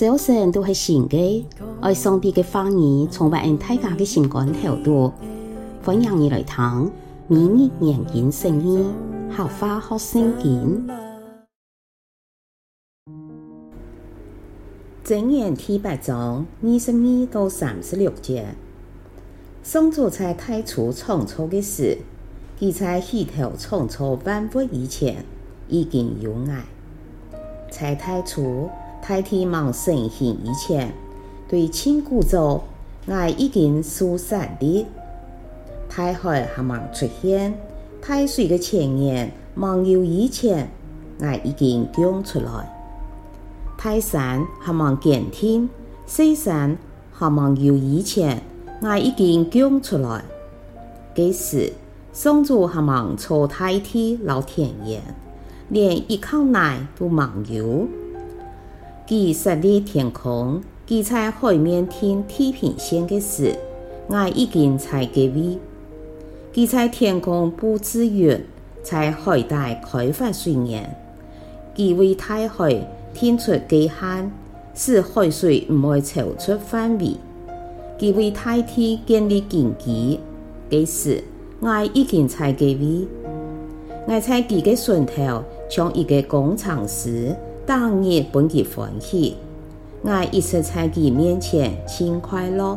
早晨都是新的，爱上帝的话语充满大家的心肝头度，欢迎你来听每日研经圣经，合法学圣经。箴言第八章二十二到三十六节，上主在太初创造的时，他在起头创造万物以前，已经有爱。在太初，大地未成形以前，对千古造，爱已经所设立。大海还未出现，太水的泉源未有以前，我已经讲出来。大山还未见天，小山还未有以前，我已经讲出来。这时，上主还未造大地老田野。连一口奶都没有。他设立天空，他在海面天地平线的时，爱已经在各位。他在天空布置云，在海底开发水源。他为大海定出界限，使海水唔会超出范围。他为大地建立根基，这时爱已经在各位。爱在他的船头。像一个工程师，当日本给欢喜，爱一直在佢面前轻快乐。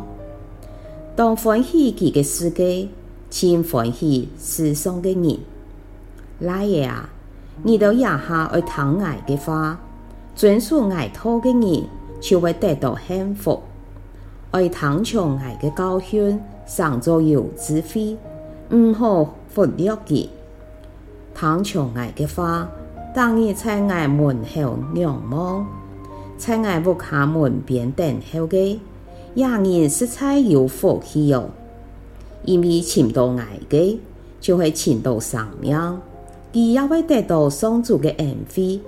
当欢喜佢嘅世界，轻欢喜世上嘅人。老爷啊，你到以下爱听爱嘅话，遵守爱托嘅人，就会得到幸福。爱听从爱嘅教训，上座有智慧，唔好忽略佢。听从爱嘅话。当日在爱门后仰望，在爱屋下门边等候嘅，也人实在有福气哟。因为寻到爱嘅，就会寻到生命，佢也会得到上主嘅恩惠。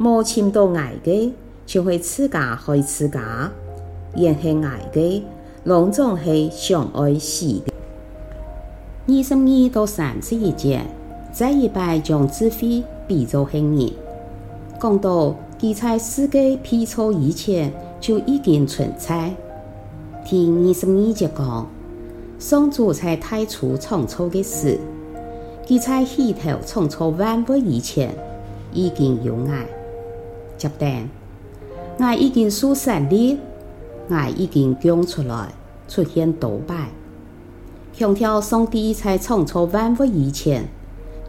冇寻到爱嘅，就会自家害自家。言系爱嘅，拢总系相爱死嘅。二十二到三十一节，再一摆将智慧。比作幸运，讲到佢在世界被造以前就已经存在。第二十二节讲，上主在太初创造的时，佢在起头创造万物以前已经有爱。接定，爱已经所设立，爱已经讲出来，出现多摆。强调上帝在创造万物以前。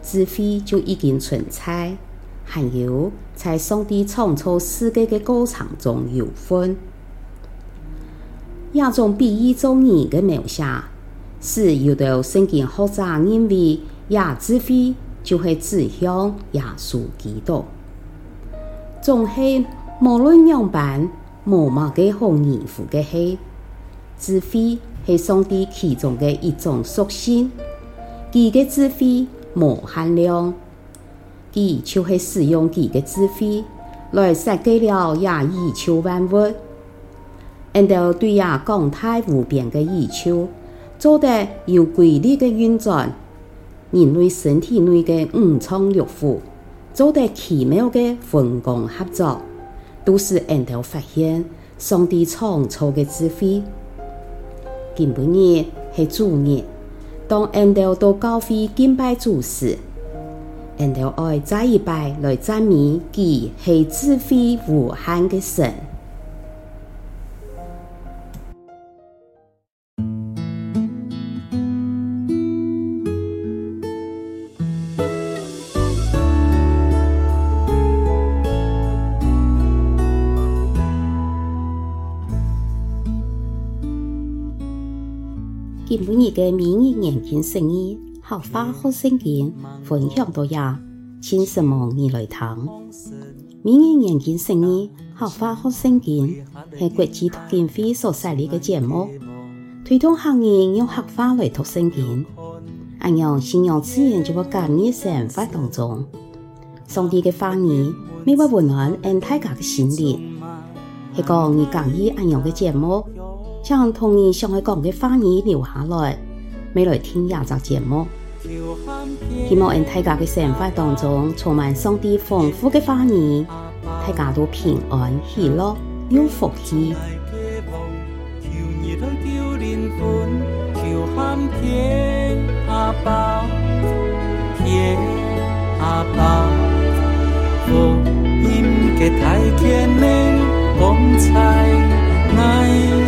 智慧就已经存在，还有在上帝创造世界的过程中有份。亚种比喻中人的描写，是有的圣经学者认为，亚智慧就会指向亚述基督。总系无论样板，无嘛个好疑惑的系，智慧系上帝其中的一种属性，佢嘅智慧。无限量，佢就会使用佢嘅智慧来设计了亚宇宙万物，然后对亚广大无边嘅宇宙做得有规律嘅运转，人类身体内嘅五脏六腑做得奇妙嘅分工合作，都是然后发现上帝创造嘅智慧。今晡日系主日。当恩道到高飞敬拜主时，恩道爱再一拜来赞美佢系智慧无限嘅神。今晡日嘅每日研经圣经，合法学圣经分享到呀，请什么你来听。每日研经圣经，合法学圣经系国际读经会所设立嘅节目，推动行业用合法来读圣经，按样信仰自然就会加入生活当中。上帝嘅话语，每晚温暖俺大家嘅心灵，系讲你讲意按样嘅节目。将童年上海港嘅花儿留下来，未来听廿集节目。希望人大家嘅生活当中充满上帝丰富嘅花儿，大家都平安喜乐有福气。太天光彩，爱。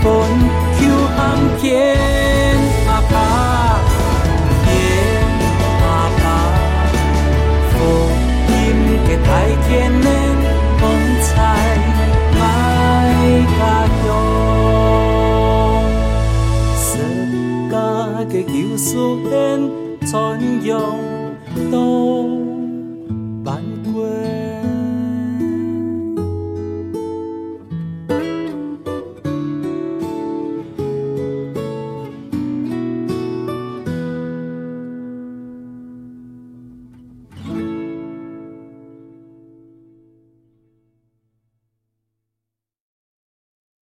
风秋寒，天阿爸，天阿爸，风阴天太天。